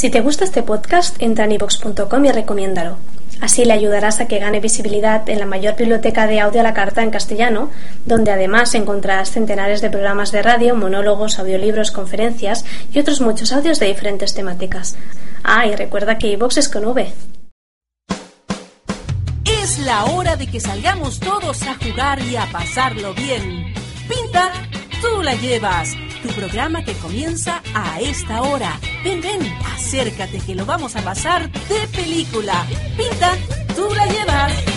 Si te gusta este podcast, entra en ivox.com y recomiéndalo. Así le ayudarás a que gane visibilidad en la mayor biblioteca de audio a la carta en castellano, donde además encontrarás centenares de programas de radio, monólogos, audiolibros, conferencias y otros muchos audios de diferentes temáticas. Ah, y recuerda que iVox es con V. Es la hora de que salgamos todos a jugar y a pasarlo bien. Pinta, tú la llevas tu programa que comienza a esta hora. Ven, ven, acércate que lo vamos a pasar de película. Pinta, tú la llevas.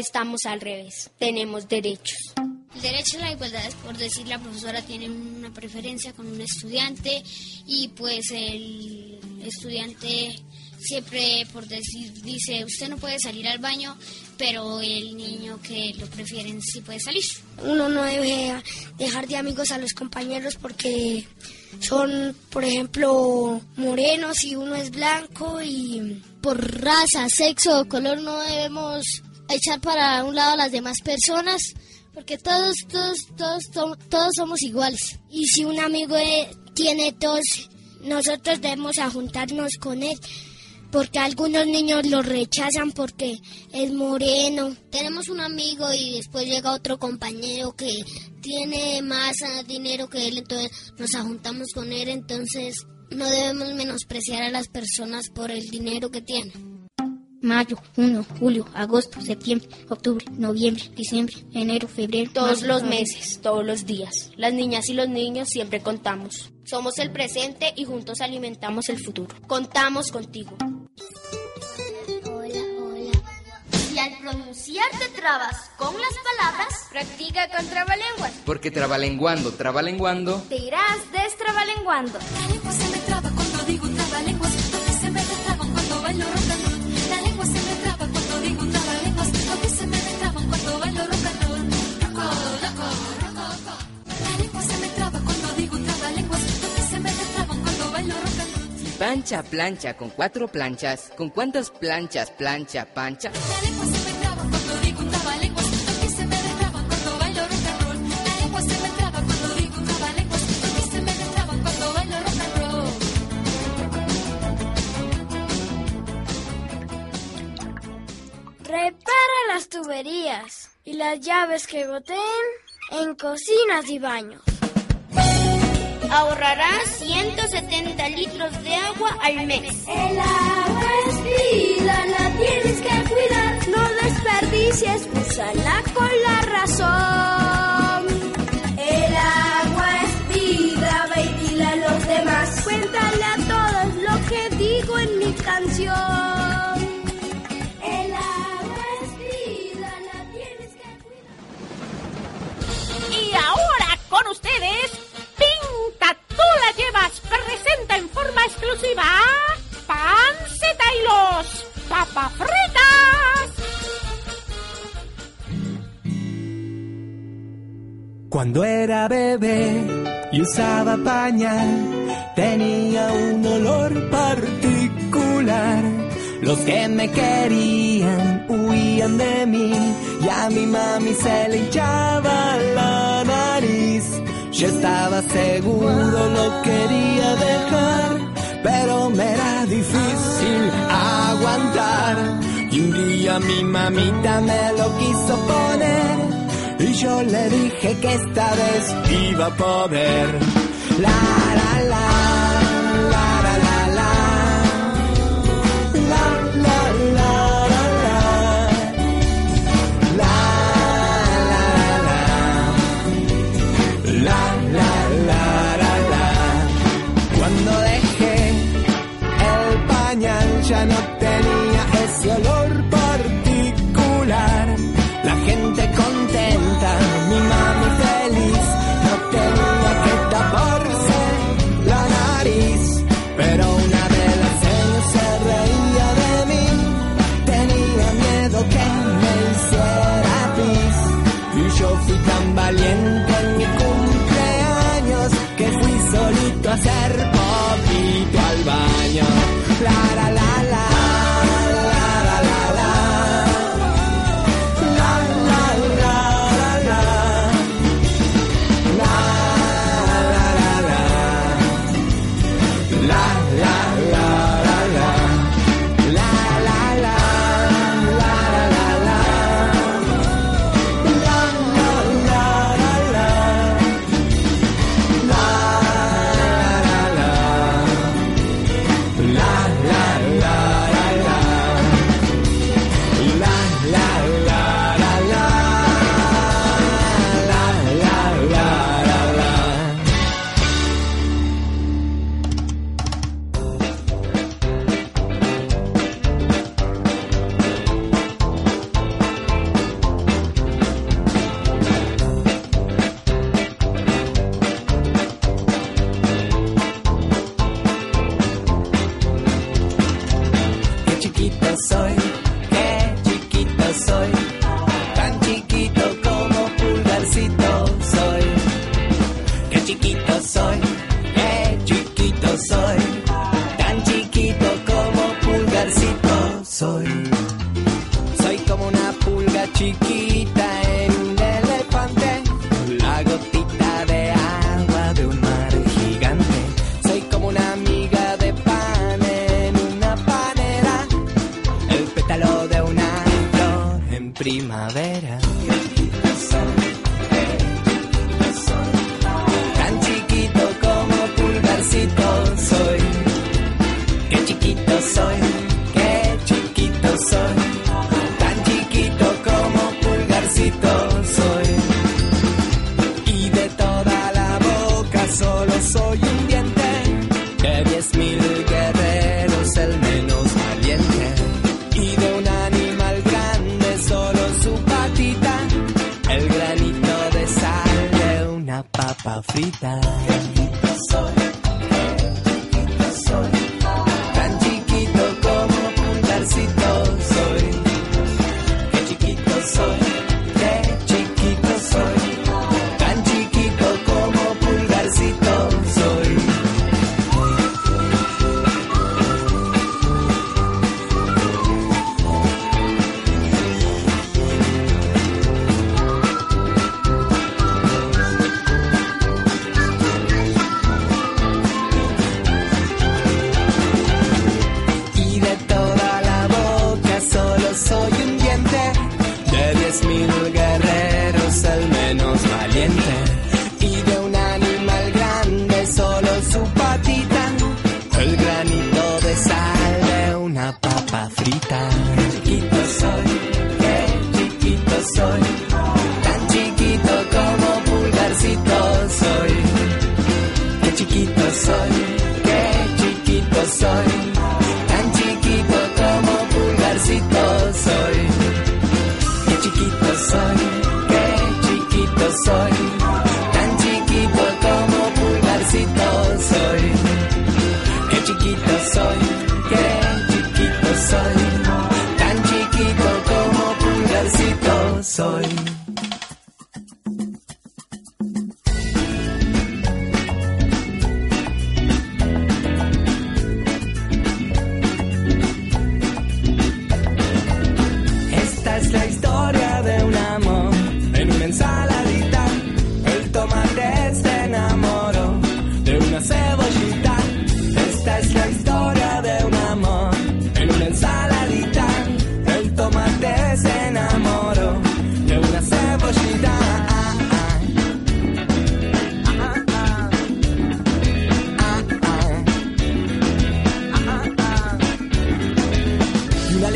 Estamos al revés, tenemos derechos. El derecho a la igualdad es por decir la profesora tiene una preferencia con un estudiante y pues el estudiante siempre por decir dice usted no puede salir al baño pero el niño que lo prefieren sí puede salir uno no debe dejar de amigos a los compañeros porque son por ejemplo morenos y uno es blanco y por raza sexo o color no debemos echar para un lado a las demás personas, porque todos, todos, todos, todos somos iguales. Y si un amigo eh, tiene tos, nosotros debemos juntarnos con él, porque algunos niños lo rechazan porque es moreno. Tenemos un amigo y después llega otro compañero que tiene más ah, dinero que él, entonces nos juntamos con él, entonces no debemos menospreciar a las personas por el dinero que tienen mayo, junio, julio, agosto, septiembre, octubre, noviembre, diciembre, enero, febrero. Todos los meses, todos los días. Las niñas y los niños siempre contamos. Somos el presente y juntos alimentamos el futuro. Contamos contigo. Hola, hola. Y al pronunciar te trabas con las palabras, practica con trabalenguas. Porque trabalenguando, trabalenguando, te irás destrabalenguando. La lengua se me traba cuando digo trabalenguas, porque se me traban cuando bailo Plancha, plancha, con cuatro planchas. ¿Con cuántas planchas, plancha, pancha? Repara las tuberías y las llaves que goteen en cocinas y baños ahorrarás 170 litros de agua al mes. El agua es vida, la tienes que cuidar. No desperdicies, úsala con la razón. El agua es vida, ve a los demás. Cuéntale a todos lo que digo en mi canción. El agua es vida, la tienes que cuidar. Y ahora con ustedes llevas presenta en forma exclusiva Panceta y los Papafretas. Cuando era bebé y usaba pañal, tenía un olor particular. Los que me querían huían de mí y a mi mami se le hinchaba la. Yo estaba seguro, no quería dejar, pero me era difícil aguantar. Y un día mi mamita me lo quiso poner, y yo le dije que esta vez iba a poder. La, la, la.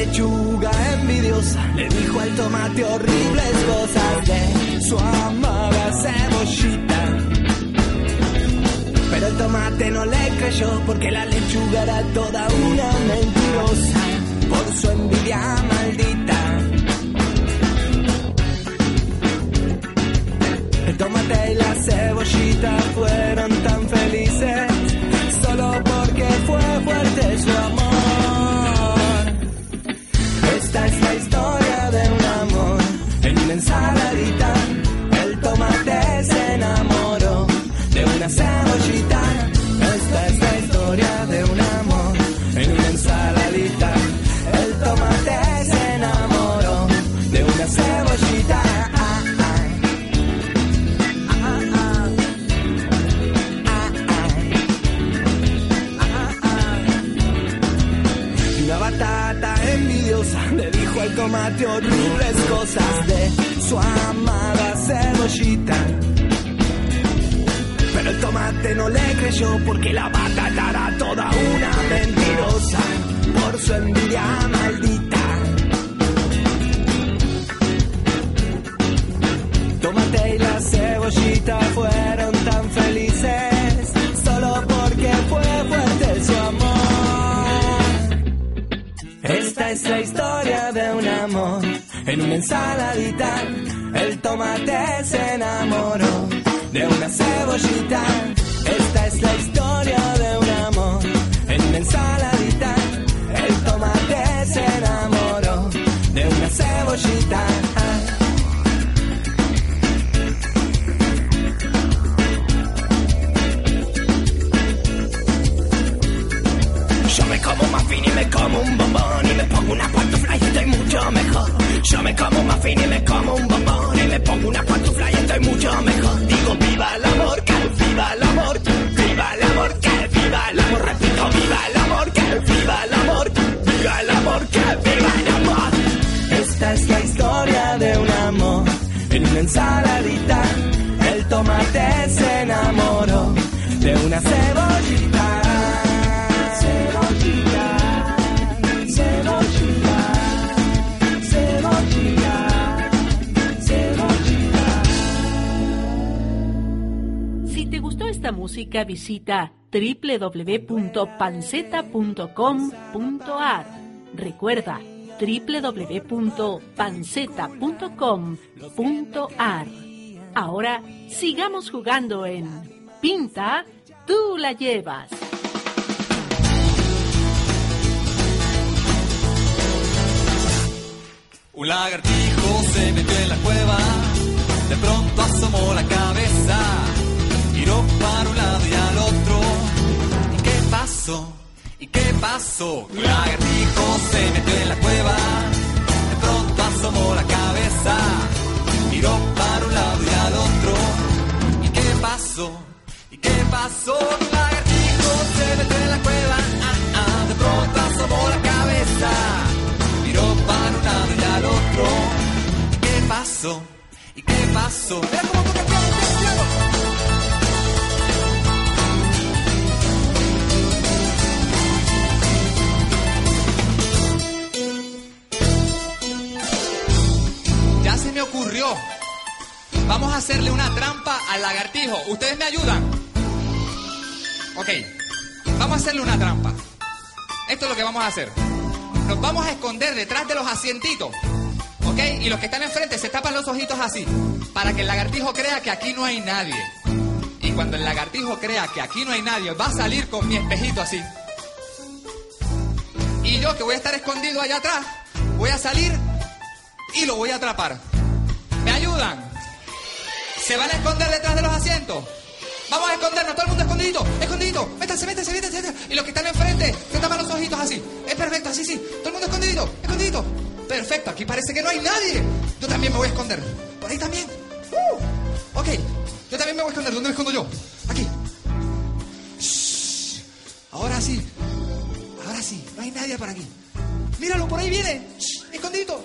lechuga envidiosa le dijo al tomate horribles cosas de su amada cebollita. Pero el tomate no le creyó porque la lechuga era toda una mentirosa por su envidia maldita. El tomate y la cebollita fueron tan felices tomate horribles cosas de su amada cebollita. Pero el tomate no le creyó porque la batata era toda una mentirosa por su envidia maldita. Tomate y la cebollita fue En una ensaladita, el tomate se enamoró de una cebollita. Esta es la historia Como un muffin y me como un bombón y me pongo una pantufla y estoy mucho mejor. Digo viva el amor, que viva el amor, viva el amor, que viva el amor. Repito, viva el amor, que viva el amor, viva el amor, que viva el amor. Esta es la historia de un amor en una ensaladita. El tomate se enamoró de una cebollita. Visita www.panceta.com.ar. Recuerda www.panceta.com.ar. Ahora sigamos jugando en Pinta, tú la llevas. Un lagartijo se metió en la cueva, de pronto asomó la cabeza, miró para un lado y al otro. ¿Y qué pasó? ¿Y qué pasó? Lagartijo lo que vamos a hacer nos vamos a esconder detrás de los asientitos. ¿Ok? Y los que están enfrente se tapan los ojitos así. Para que el lagartijo crea que aquí no hay nadie. Y cuando el lagartijo crea que aquí no hay nadie, va a salir con mi espejito así. Y yo que voy a estar escondido allá atrás, voy a salir y lo voy a atrapar. ¿Me ayudan? ¿Se van a esconder detrás de los asientos? Vamos a escondernos, todo el mundo escondidito, escondidito, métanse, métanse, métanse, métanse. Y los que están enfrente, se tapan los ojitos así. Es perfecto, así, sí. Todo el mundo escondidito, escondidito. Perfecto, aquí parece que no hay nadie. Yo también me voy a esconder. Por ahí también. Uh, ok, yo también me voy a esconder. ¿Dónde me escondo yo? Aquí. Shh. Ahora sí, ahora sí, no hay nadie por aquí. Míralo, por ahí viene. Shh, escondidito.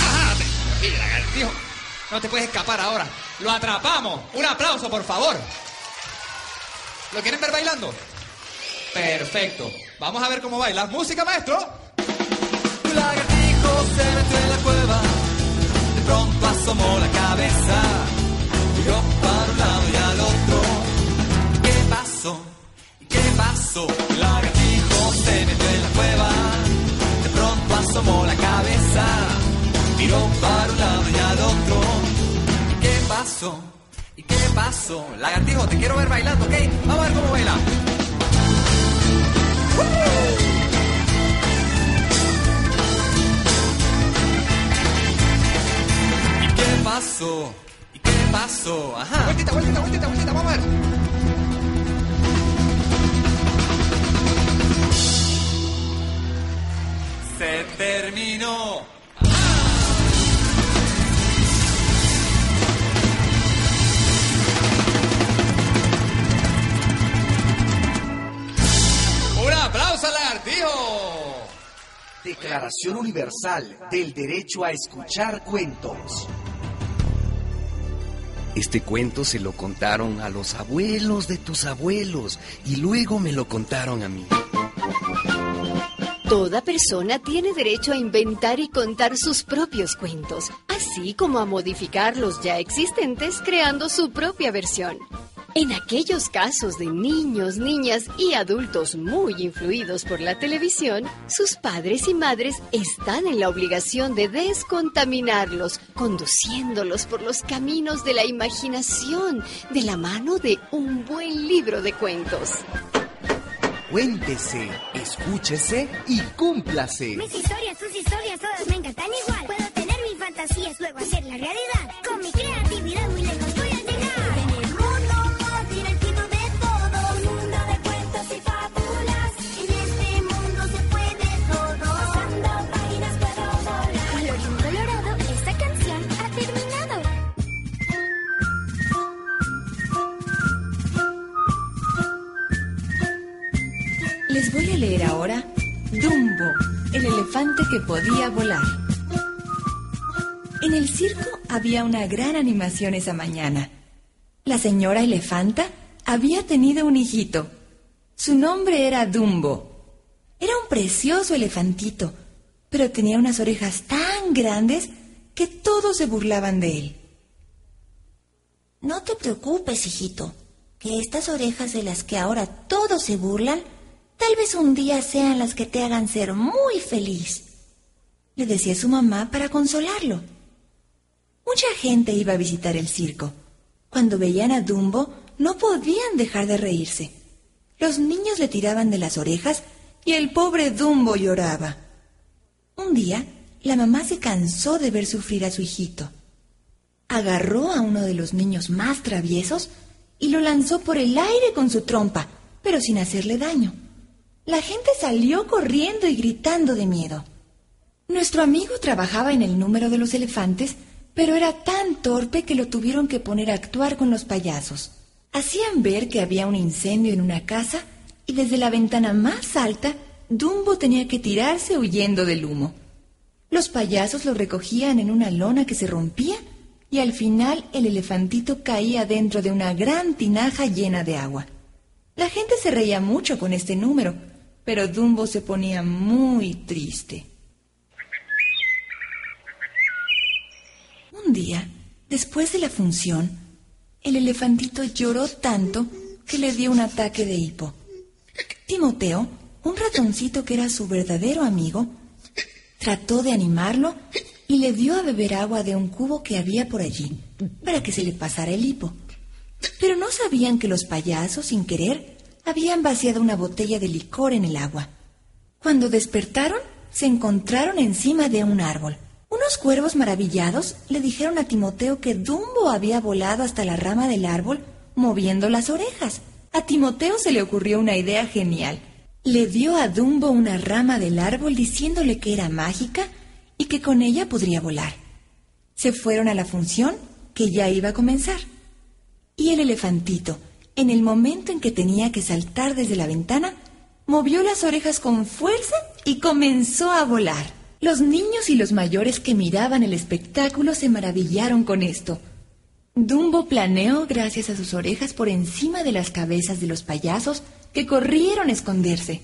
¡Ah! te- lagartijo. No te puedes escapar ahora. Lo atrapamos. Un aplauso, por favor. ¿Lo quieren ver bailando? Perfecto. Vamos a ver cómo baila. Música, maestro. Un lagartijo se metió en la cueva. De pronto asomó la cabeza. Miró para un lado y al otro. ¿Qué pasó? ¿Qué pasó? Un lagartijo se metió en la cueva. De pronto asomó la cabeza. Miró para un lado y al otro. ¿Y qué pasó? ¿Y qué pasó? Lagartijo, te quiero ver bailando, ¿ok? Vamos a ver cómo baila. ¿Y qué pasó? ¿Y qué pasó? Ajá. Vueltita, vueltita, vueltita, vueltita, vamos a ver. Se terminó. Declaración Universal del Derecho a Escuchar Cuentos. Este cuento se lo contaron a los abuelos de tus abuelos y luego me lo contaron a mí. Toda persona tiene derecho a inventar y contar sus propios cuentos, así como a modificar los ya existentes creando su propia versión. En aquellos casos de niños, niñas y adultos muy influidos por la televisión, sus padres y madres están en la obligación de descontaminarlos, conduciéndolos por los caminos de la imaginación, de la mano de un buen libro de cuentos. Cuéntese, escúchese y cúmplase. Mis historias, tus historias, todas me encantan igual. Puedo tener mis fantasías, luego hacerla realidad. Con mi creatividad muy a leer ahora Dumbo, el elefante que podía volar. En el circo había una gran animación esa mañana. La señora elefanta había tenido un hijito. Su nombre era Dumbo. Era un precioso elefantito, pero tenía unas orejas tan grandes que todos se burlaban de él. No te preocupes, hijito, que estas orejas de las que ahora todos se burlan, tal vez un día sean las que te hagan ser muy feliz, le decía su mamá para consolarlo. Mucha gente iba a visitar el circo. Cuando veían a Dumbo, no podían dejar de reírse. Los niños le tiraban de las orejas y el pobre Dumbo lloraba. Un día, la mamá se cansó de ver sufrir a su hijito. Agarró a uno de los niños más traviesos y lo lanzó por el aire con su trompa, pero sin hacerle daño. La gente salió corriendo y gritando de miedo. Nuestro amigo trabajaba en el número de los elefantes, pero era tan torpe que lo tuvieron que poner a actuar con los payasos. Hacían ver que había un incendio en una casa y desde la ventana más alta Dumbo tenía que tirarse huyendo del humo. Los payasos lo recogían en una lona que se rompía y al final el elefantito caía dentro de una gran tinaja llena de agua. La gente se reía mucho con este número, pero Dumbo se ponía muy triste. Un día, después de la función, el elefantito lloró tanto que le dio un ataque de hipo. Timoteo, un ratoncito que era su verdadero amigo, trató de animarlo y le dio a beber agua de un cubo que había por allí para que se le pasara el hipo. Pero no sabían que los payasos, sin querer, habían vaciado una botella de licor en el agua. Cuando despertaron, se encontraron encima de un árbol. Unos cuervos maravillados le dijeron a Timoteo que Dumbo había volado hasta la rama del árbol moviendo las orejas. A Timoteo se le ocurrió una idea genial. Le dio a Dumbo una rama del árbol diciéndole que era mágica y que con ella podría volar. Se fueron a la función que ya iba a comenzar. Y el elefantito, en el momento en que tenía que saltar desde la ventana, movió las orejas con fuerza y comenzó a volar. Los niños y los mayores que miraban el espectáculo se maravillaron con esto. Dumbo planeó gracias a sus orejas por encima de las cabezas de los payasos que corrieron a esconderse.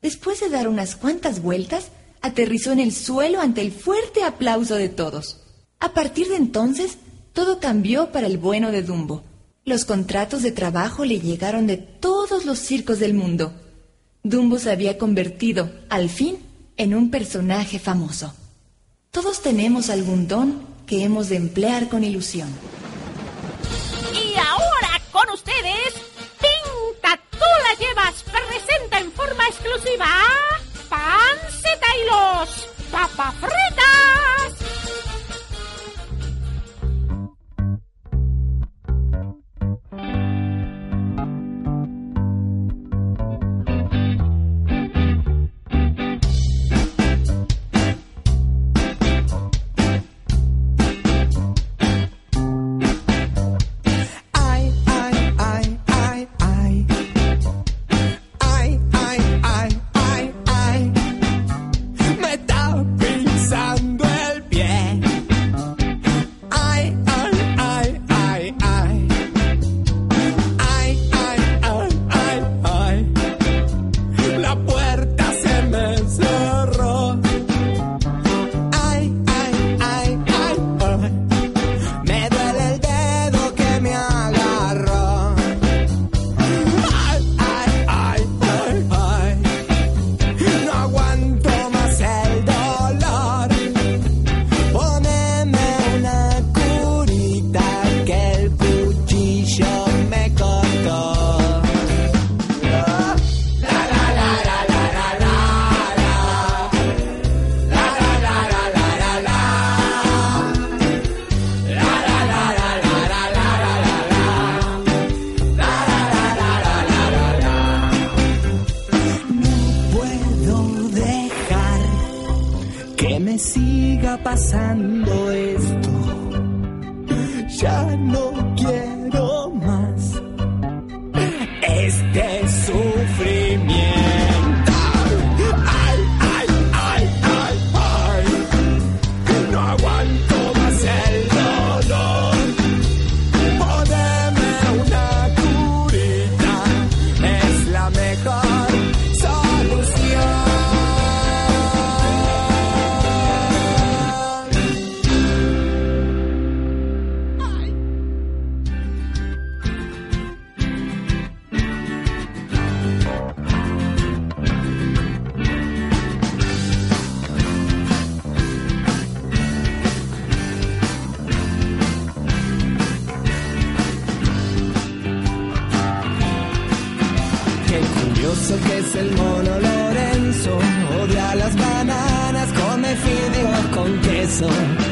Después de dar unas cuantas vueltas, aterrizó en el suelo ante el fuerte aplauso de todos. A partir de entonces, todo cambió para el bueno de Dumbo. Los contratos de trabajo le llegaron de todos los circos del mundo. Dumbo se había convertido, al fin, en un personaje famoso. Todos tenemos algún don que hemos de emplear con ilusión. Y ahora con ustedes, Pinta, tú la llevas, presenta en forma exclusiva Panceta y los Papafritas. Lorenzo.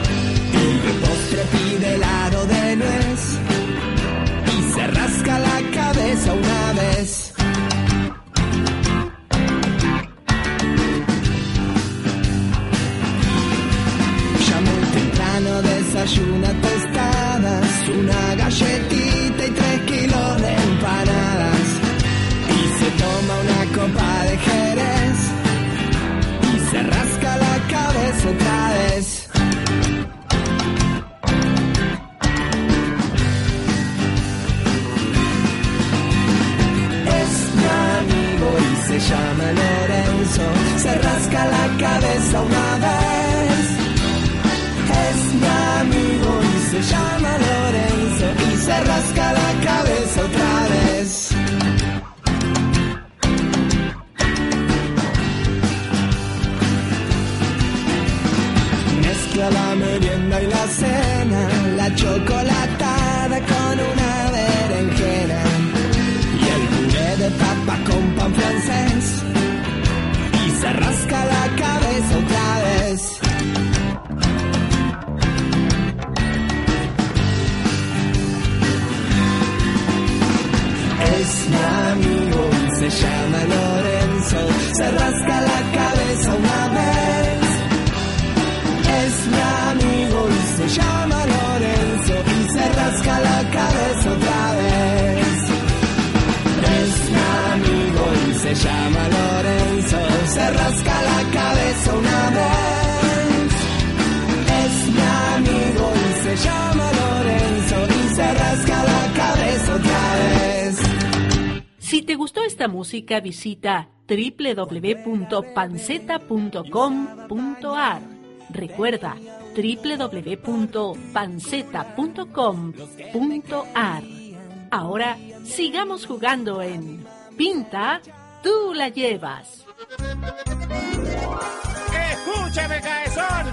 Llama Lorenzo, se rasca la cabeza una vez. Es mi amigo y se llama Lorenzo y se rasca la cabeza otra vez. Si te gustó esta música, visita www.panceta.com.ar. Recuerda www.panceta.com.ar. Ahora sigamos jugando en Pinta, tú la llevas. Escúchame, cabezón.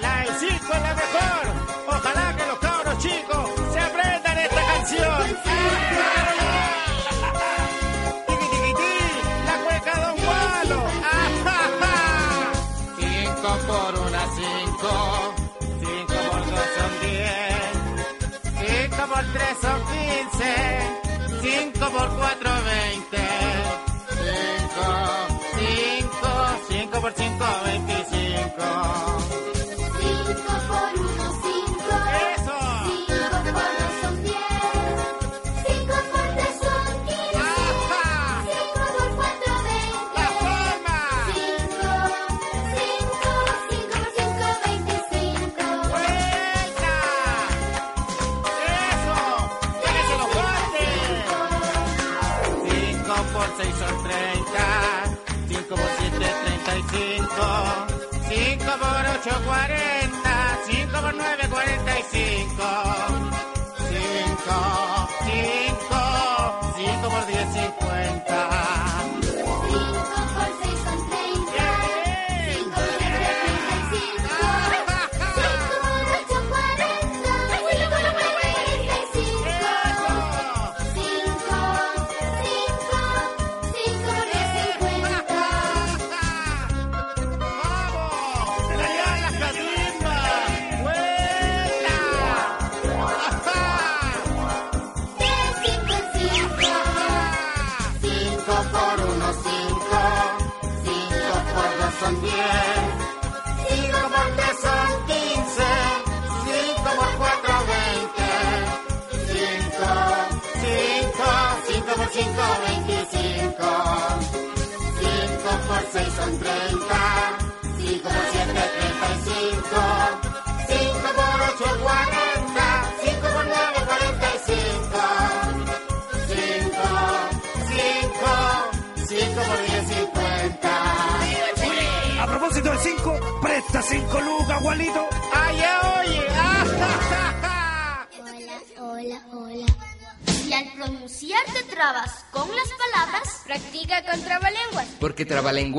La del circo es la mejor. Ojalá que los cabros chicos se aprendan esta canción. La cueca Don Gualo. Cinco por una, cinco. Cinco por dos son diez. Cinco por tres son quince. Cinco por cuatro, veinte. por 125.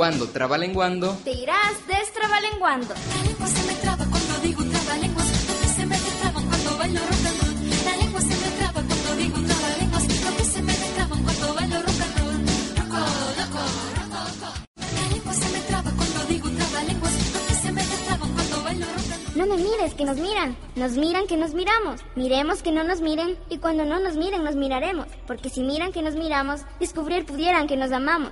Trabalenguando, trabalenguando. Te irás destrabalenguando. La lengua se me traba cuando digo trabalenguas. Lo que se me destraban cuando bailo rock and roll. La lengua se me traba cuando digo trabalenguas. Lo que se me destraban cuando bailo rock and roll. Roco, loco, roco, roco. La lengua se me traba cuando digo trabalenguas. Lo que se me destraban cuando bailo rock and roll. No me mires, que nos miran. Nos miran, que nos miramos. Miremos, que no nos miren. Y cuando no nos miren, nos miraremos. Porque si miran que nos miramos, descubrir pudieran que nos amamos.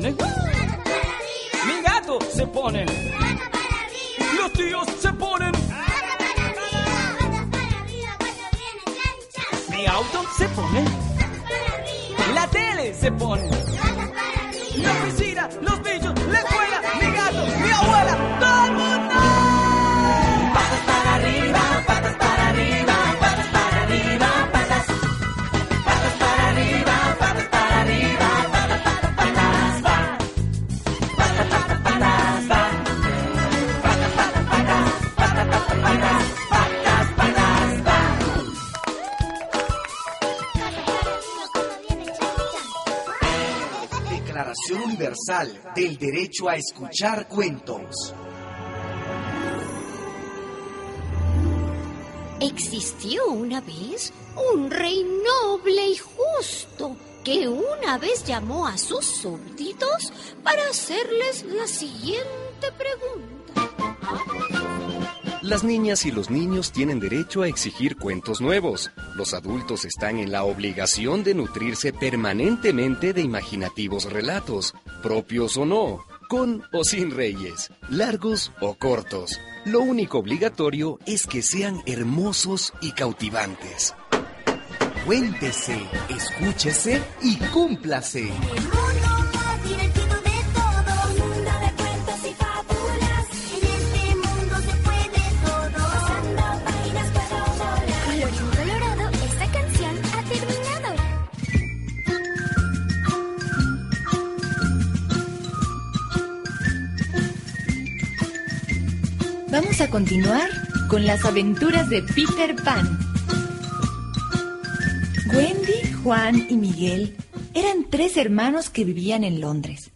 Mi gato se pone. Los tíos se ponen. Mi auto se pone. La tele se pone. La piscina, los bichos, Del Derecho a Escuchar Cuentos. Existió una vez un rey noble y justo que una vez llamó a sus súbditos para hacerles la siguiente pregunta. Las niñas y los niños tienen derecho a exigir cuentos nuevos. Los adultos están en la obligación de nutrirse permanentemente de imaginativos relatos, propios o no, con o sin reyes, largos o cortos. Lo único obligatorio es que sean hermosos y cautivantes. Cuéntese, escúchese y cúmplase. Vamos a continuar con las aventuras de Peter Pan. Wendy, Juan y Miguel eran tres hermanos que vivían en Londres.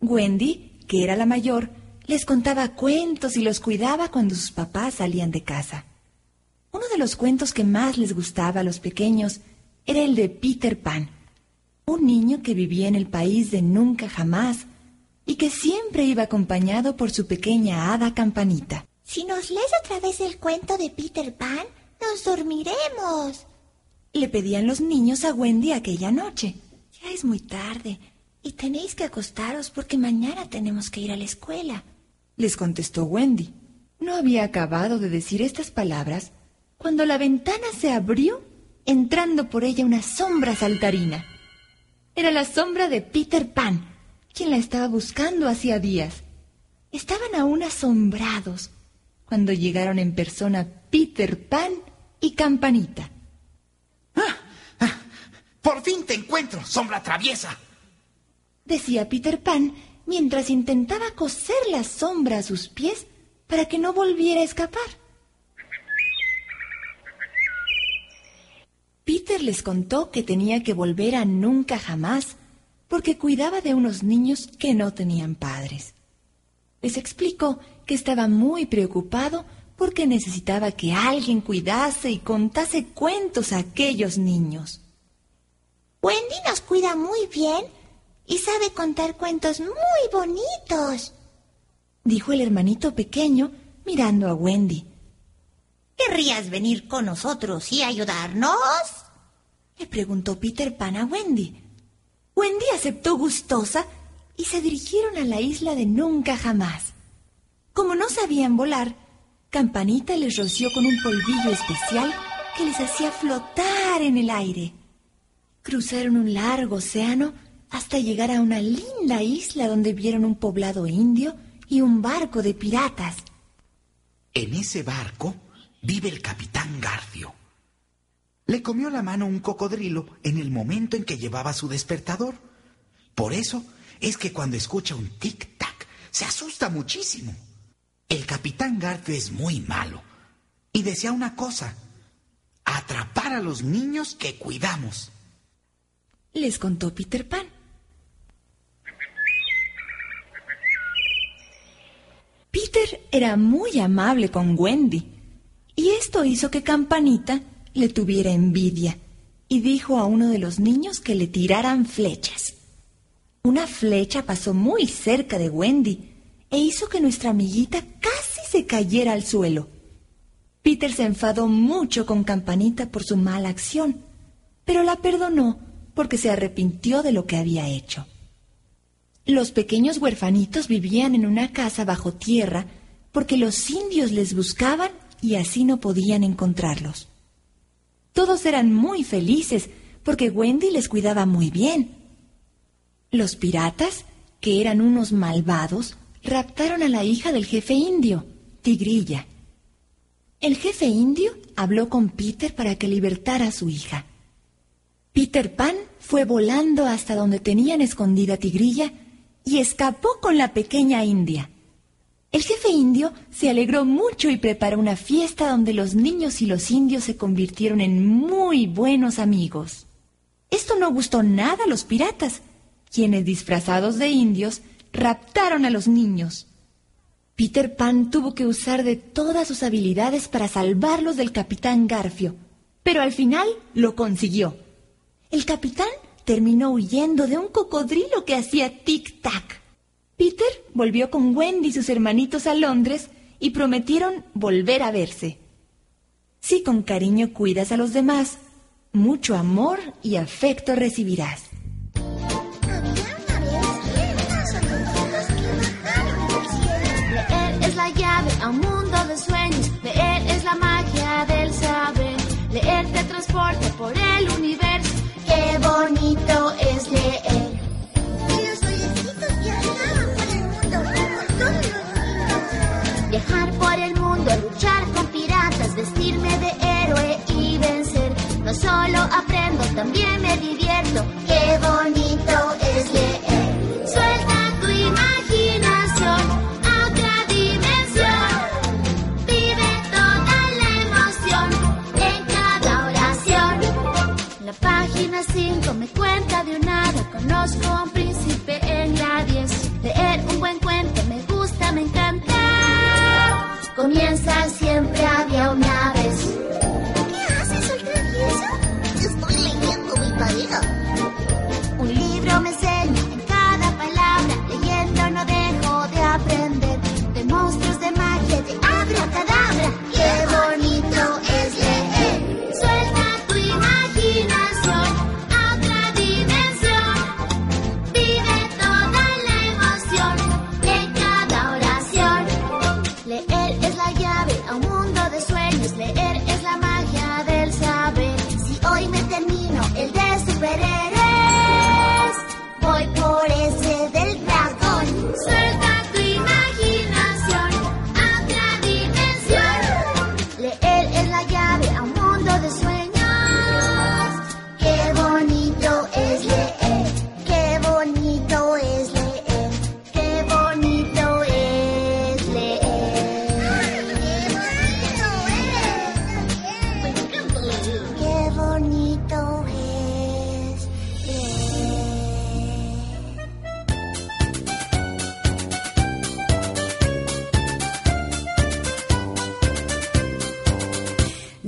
Wendy, que era la mayor, les contaba cuentos y los cuidaba cuando sus papás salían de casa. Uno de los cuentos que más les gustaba a los pequeños era el de Peter Pan, un niño que vivía en el país de nunca jamás y que siempre iba acompañado por su pequeña hada campanita. Si nos lees otra vez el cuento de Peter Pan, nos dormiremos. Le pedían los niños a Wendy aquella noche. Ya es muy tarde y tenéis que acostaros porque mañana tenemos que ir a la escuela. Les contestó Wendy. No había acabado de decir estas palabras cuando la ventana se abrió, entrando por ella una sombra saltarina. Era la sombra de Peter Pan, quien la estaba buscando hacía días. Estaban aún asombrados cuando llegaron en persona Peter Pan y Campanita. Por fin te encuentro, sombra traviesa. Decía Peter Pan mientras intentaba coser la sombra a sus pies para que no volviera a escapar. Peter les contó que tenía que volver a nunca jamás porque cuidaba de unos niños que no tenían padres. Les explicó que estaba muy preocupado porque necesitaba que alguien cuidase y contase cuentos a aquellos niños. Wendy nos cuida muy bien y sabe contar cuentos muy bonitos. Dijo el hermanito pequeño mirando a Wendy. ¿Querrías venir con nosotros y ayudarnos? Le preguntó Peter Pan a Wendy. Wendy aceptó gustosa y se dirigieron a la isla de nunca jamás. Como no sabían volar, Campanita les roció con un polvillo especial que les hacía flotar en el aire. Cruzaron un largo océano hasta llegar a una linda isla donde vieron un poblado indio y un barco de piratas. En ese barco vive el capitán Garfio. Le comió la mano un cocodrilo en el momento en que llevaba su despertador. Por eso es que cuando escucha un tic-tac se asusta muchísimo. El capitán Garfio es muy malo y desea una cosa, atrapar a los niños que cuidamos. Les contó Peter Pan. Peter era muy amable con Wendy y esto hizo que Campanita le tuviera envidia y dijo a uno de los niños que le tiraran flechas. Una flecha pasó muy cerca de Wendy e hizo que nuestra amiguita casi se cayera al suelo. Peter se enfadó mucho con Campanita por su mala acción, pero la perdonó porque se arrepintió de lo que había hecho. Los pequeños huerfanitos vivían en una casa bajo tierra porque los indios les buscaban y así no podían encontrarlos. Todos eran muy felices porque Wendy les cuidaba muy bien. Los piratas, que eran unos malvados, raptaron a la hija del jefe indio, Tigrilla. El jefe indio habló con Peter para que libertara a su hija. Peter Pan fue volando hasta donde tenían escondida Tigrilla y escapó con la pequeña india. El jefe indio se alegró mucho y preparó una fiesta donde los niños y los indios se convirtieron en muy buenos amigos. Esto no gustó nada a los piratas, quienes disfrazados de indios raptaron a los niños. Peter Pan tuvo que usar de todas sus habilidades para salvarlos del capitán Garfio, pero al final lo consiguió. El capitán terminó huyendo de un cocodrilo que hacía tic-tac. Peter volvió con Wendy y sus hermanitos a Londres y prometieron volver a verse. Si con cariño cuidas a los demás, mucho amor y afecto recibirás. De sueños. Leer es la magia del saber. Leer te transporta por el universo. Qué bonito es leer. Y los sollecitos viajaban por el mundo como todos los Viajar por el mundo, luchar con piratas, vestirme de héroe y vencer. No solo aprendo, también me divierto.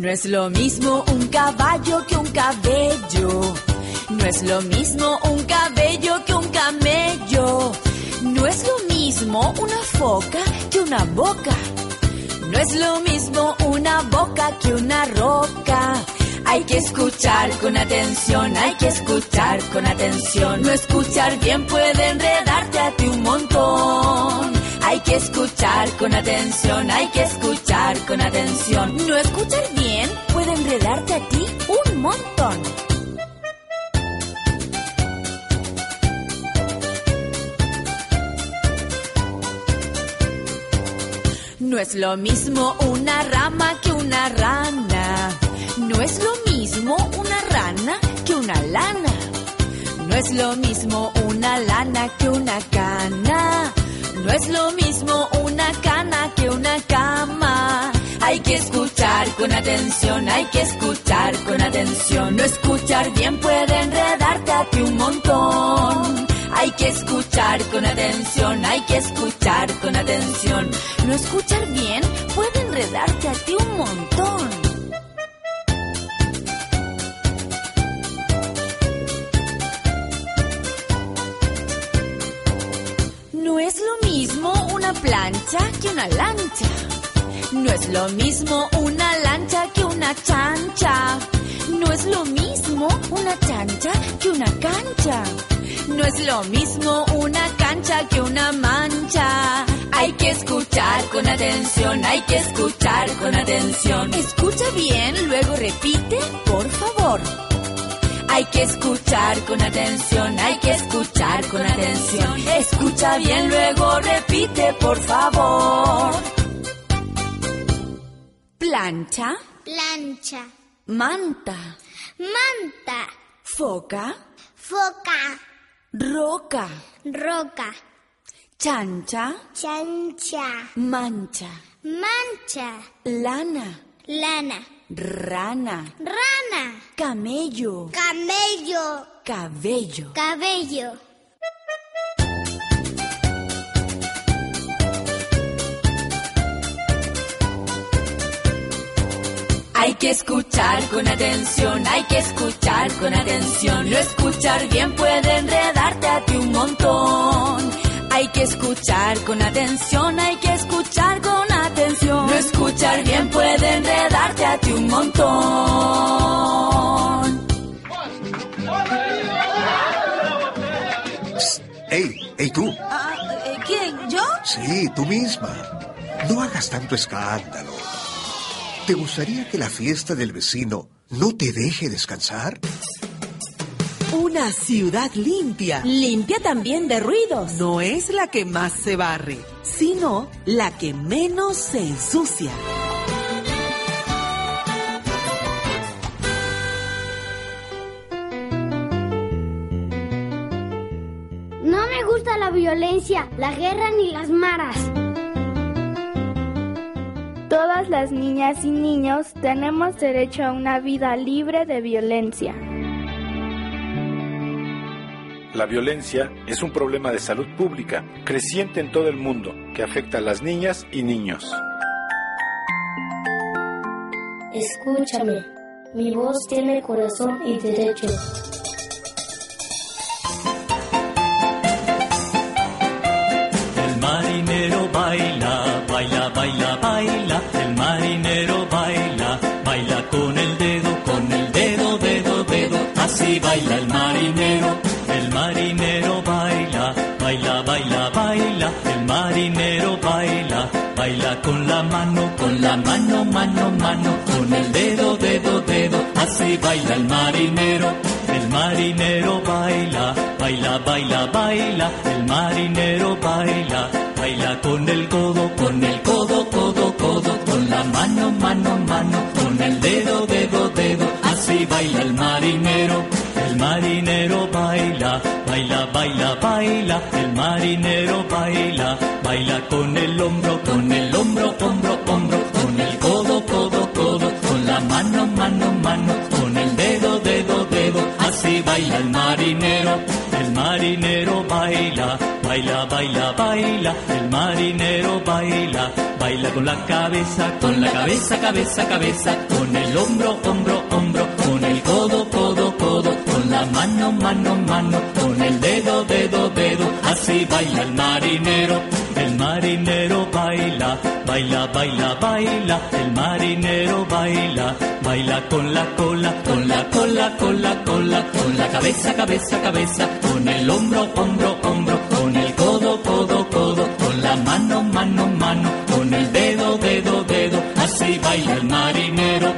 No es lo mismo un caballo que un cabello. No es lo mismo un cabello que un camello. No es lo mismo una foca que una boca. No es lo mismo una boca que una roca. Hay que escuchar con atención, hay que escuchar con atención. No escuchar bien puede enredarte a ti un montón. Hay que escuchar con atención, hay que escuchar con atención. No escuchar bien puede enredarte a ti un montón. No es lo mismo una rama que una rana. No es lo mismo una rana que una lana. No es lo mismo una lana que una cana. No es lo mismo una cana que una cama. Hay que escuchar con atención, hay que escuchar con atención. No escuchar bien puede enredarte a ti un montón. Hay que escuchar con atención, hay que escuchar con atención. No escuchar bien puede enredarte a ti un montón. No es lo una plancha que una lancha. No es lo mismo una lancha que una chancha. No es lo mismo una chancha que una cancha. No es lo mismo una cancha que una mancha. Hay que escuchar con atención, hay que escuchar con atención. Escucha bien, luego repite, por favor. Hay que escuchar con atención, hay que escuchar con atención. Escucha bien, luego repite, por favor. Plancha, Plancha. manta, Manta. foca, Foca. roca, Roca. chancha, Chancha. mancha, Mancha. lana, Lana. Rana, Rana. camello, Camello. cabello. Cabello. Hay que escuchar con atención, hay que escuchar con atención. No escuchar bien puede enredarte a ti un montón. Hay que escuchar con atención, hay que escuchar con atención. No escuchar bien puede enredarte a ti un montón. ¡Ey! ¡Ey tú! Ah, eh, ¿Quién? ¿Yo? Sí, tú misma. No hagas tanto escándalo. ¿Te gustaría que la fiesta del vecino no te deje descansar? Una ciudad limpia. Limpia también de ruidos. No es la que más se barre, sino la que menos se ensucia. No me gusta la violencia, la guerra ni las maras. Todas las niñas y niños tenemos derecho a una vida libre de violencia. La violencia es un problema de salud pública creciente en todo el mundo que afecta a las niñas y niños. Escúchame, mi voz tiene corazón y derecho. El marinero baila, baila, baila, baila. El marinero baila, baila con el dedo, con el dedo, dedo, dedo. Así baila el marinero. Baila, con la mano, con la mano, mano, mano. Con el dedo, dedo, dedo. Así baila el marinero. El marinero baila, baila, baila, baila. El marinero baila, baila con el codo, con el codo, codo, codo. Con la mano, mano, mano. Con el dedo, dedo, dedo. Así baila el marinero. El marinero baila, baila, baila, baila. El marinero baila, baila con el hombro, con el hombro, hombro, hombro. Con el codo, codo, codo. Con la mano, mano, mano. Con el dedo, dedo, dedo. Así baila el marinero. El marinero baila, baila baila, baila, el marinero baila, baila con la cabeza, con la cabeza, cabeza, cabeza, con el hombro, hombro, hombro, con el codo, codo, codo, con la mano, mano, mano, baila el marinero, el marinero baila, baila, baila, baila, el marinero baila, baila con la cola, con la cola, cola, cola, con la cabeza, cabeza, cabeza, con el hombro, hombro, hombro, con el codo, codo, codo, con la mano, mano, mano, con el dedo, dedo, dedo, así baila el marinero,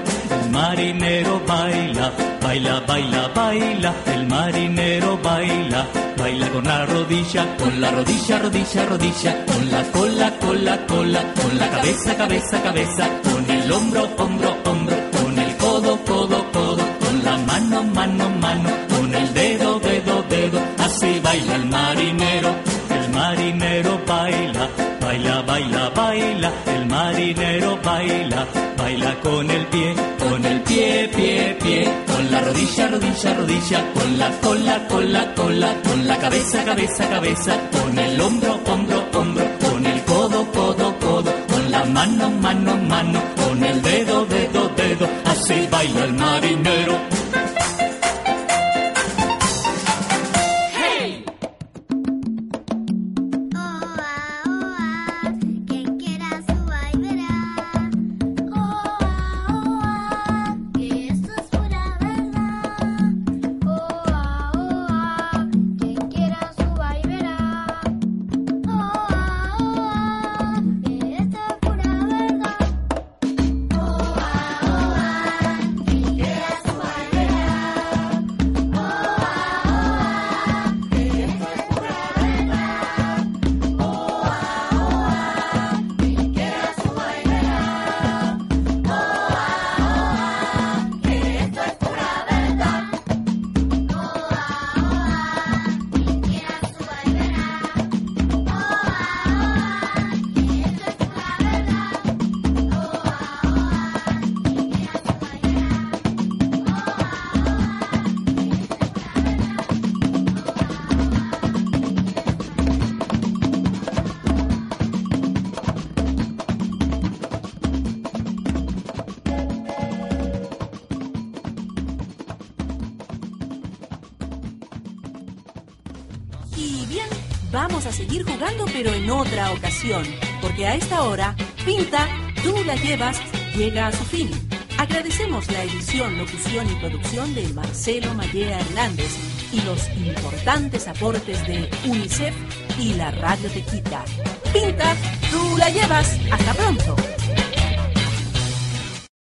el marinero baila, baila, baila, baila, el marinero baila, baila con la rodilla, con la rodilla, rodilla, rodilla, con la cola, cola, cola, con la cabeza, cabeza, cabeza, con el hombro, hombro, hombro, con el codo, codo, codo, con la mano, mano, mano, con el dedo, dedo, dedo, así baila el marinero, el marinero baila, baila, baila, baila, el marinero baila, baila con el pie, pie, con la rodilla, rodilla, rodilla, con la cola, cola, cola, con la cabeza, cabeza, cabeza, con el hombro, hombro, hombro, con el codo, codo, codo, con la mano, mano, mano, con el dedo, dedo, dedo, así baila el marinero. Porque a esta hora, Pinta, tú la llevas, llega a su fin. Agradecemos la edición, locución y producción de Marcelo Mallea Hernández y los importantes aportes de UNICEF y la Radio Tequita. Pinta, tú la llevas. Hasta pronto.